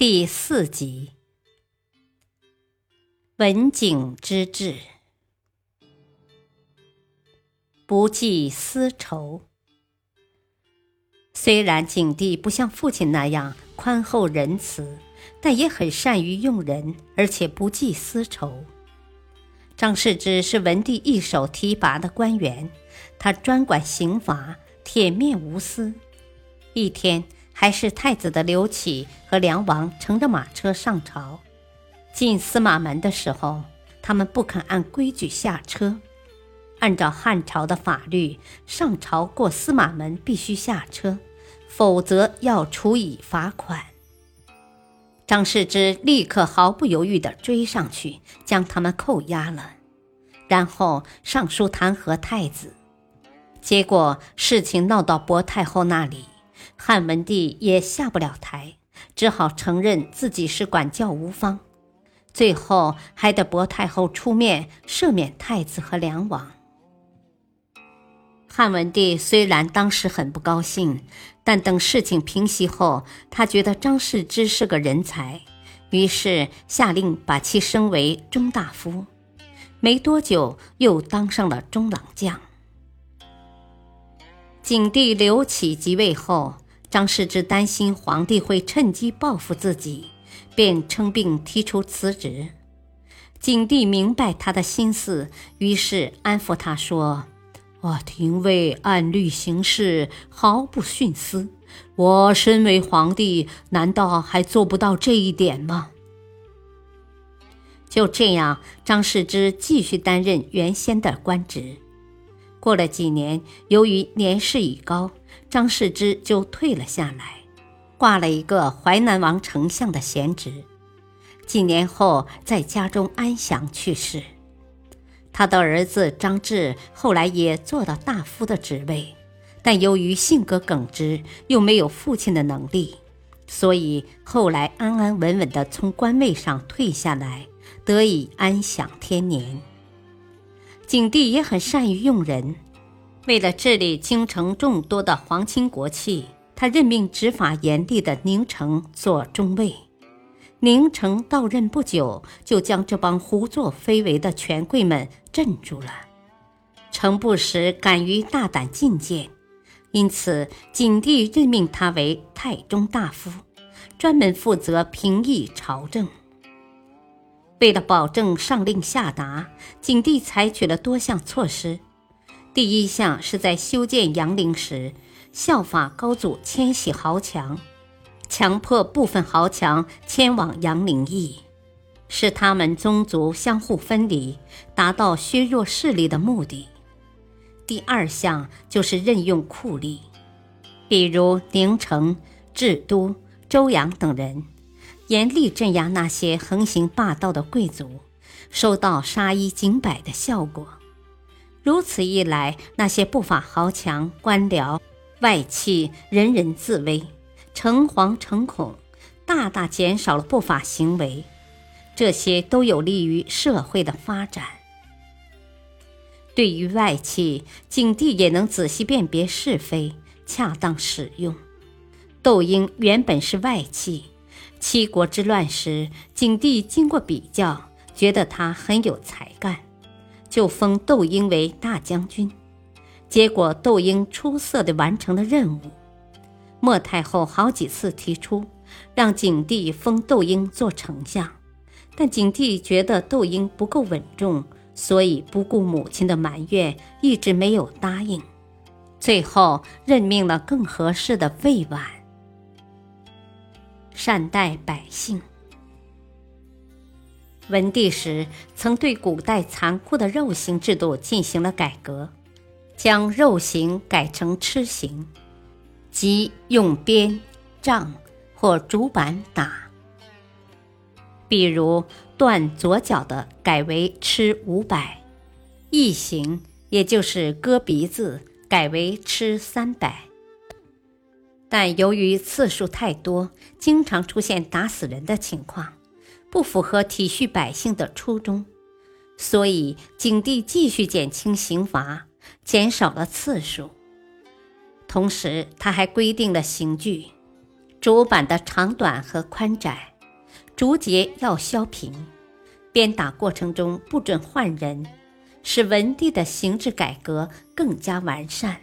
第四集，文景之治，不计私仇。虽然景帝不像父亲那样宽厚仁慈，但也很善于用人，而且不计私仇。张世之是文帝一手提拔的官员，他专管刑罚，铁面无私。一天。还是太子的刘启和梁王乘着马车上朝，进司马门的时候，他们不肯按规矩下车。按照汉朝的法律，上朝过司马门必须下车，否则要处以罚款。张世之立刻毫不犹豫地追上去，将他们扣押了，然后上书弹劾太子。结果事情闹到薄太后那里。汉文帝也下不了台，只好承认自己是管教无方，最后还得薄太后出面赦免太子和梁王。汉文帝虽然当时很不高兴，但等事情平息后，他觉得张世之是个人才，于是下令把其升为中大夫，没多久又当上了中郎将。景帝刘启即位后。张世之担心皇帝会趁机报复自己，便称病提出辞职。景帝明白他的心思，于是安抚他说：“我廷尉按律行事，毫不徇私。我身为皇帝，难道还做不到这一点吗？”就这样，张世之继续担任原先的官职。过了几年，由于年事已高，张世之就退了下来，挂了一个淮南王丞相的闲职。几年后，在家中安详去世。他的儿子张志后来也做到大夫的职位，但由于性格耿直，又没有父亲的能力，所以后来安安稳稳地从官位上退下来，得以安享天年。景帝也很善于用人，为了治理京城众多的皇亲国戚，他任命执法严厉的宁城做中尉。宁城到任不久，就将这帮胡作非为的权贵们镇住了。程不时敢于大胆进谏，因此景帝任命他为太中大夫，专门负责平抑朝政。为了保证上令下达，景帝采取了多项措施。第一项是在修建阳陵时，效法高祖迁徙豪强，强迫部分豪强迁往阳陵邑，使他们宗族相互分离，达到削弱势力的目的。第二项就是任用酷吏，比如宁城、智都、周阳等人。严厉镇压那些横行霸道的贵族，收到杀一儆百的效果。如此一来，那些不法豪强、官僚、外戚人人自危，诚惶诚恐，大大减少了不法行为。这些都有利于社会的发展。对于外戚，景帝也能仔细辨别是非，恰当使用。窦婴原本是外戚。七国之乱时，景帝经过比较，觉得他很有才干，就封窦婴为大将军。结果窦婴出色地完成了任务。莫太后好几次提出让景帝封窦婴做丞相，但景帝觉得窦婴不够稳重，所以不顾母亲的埋怨，一直没有答应。最后任命了更合适的魏婉。善待百姓。文帝时曾对古代残酷的肉刑制度进行了改革，将肉刑改成笞刑，即用鞭、杖或竹板打，比如断左脚的改为吃五百，异行也就是割鼻子改为吃三百。但由于次数太多，经常出现打死人的情况，不符合体恤百姓的初衷，所以景帝继续减轻刑罚，减少了次数。同时，他还规定了刑具，竹板的长短和宽窄。竹节要削平，鞭打过程中不准换人，使文帝的刑制改革更加完善。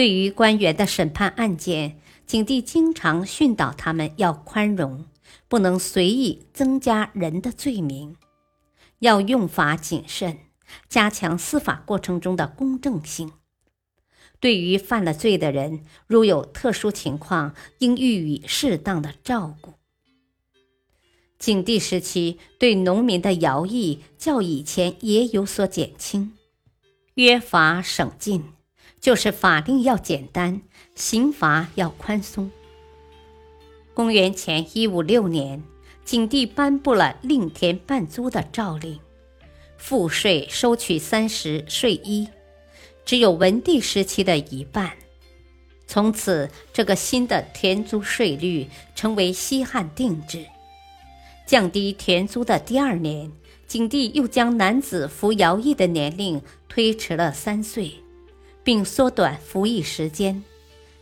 对于官员的审判案件，景帝经常训导他们要宽容，不能随意增加人的罪名，要用法谨慎，加强司法过程中的公正性。对于犯了罪的人，如有特殊情况，应予以适当的照顾。景帝时期对农民的徭役较以前也有所减轻，约法省禁，就是法令要简单，刑罚要宽松。公元前一五六年，景帝颁布了令田半租的诏令，赋税收取三十税一，只有文帝时期的一半。从此，这个新的田租税率成为西汉定制。降低田租的第二年，景帝又将男子服徭役的年龄推迟了三岁，并缩短服役时间。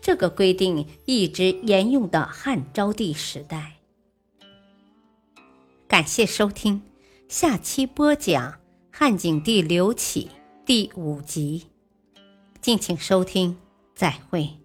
这个规定一直沿用到汉昭帝时代。感谢收听，下期播讲汉景帝刘启第五集，敬请收听，再会。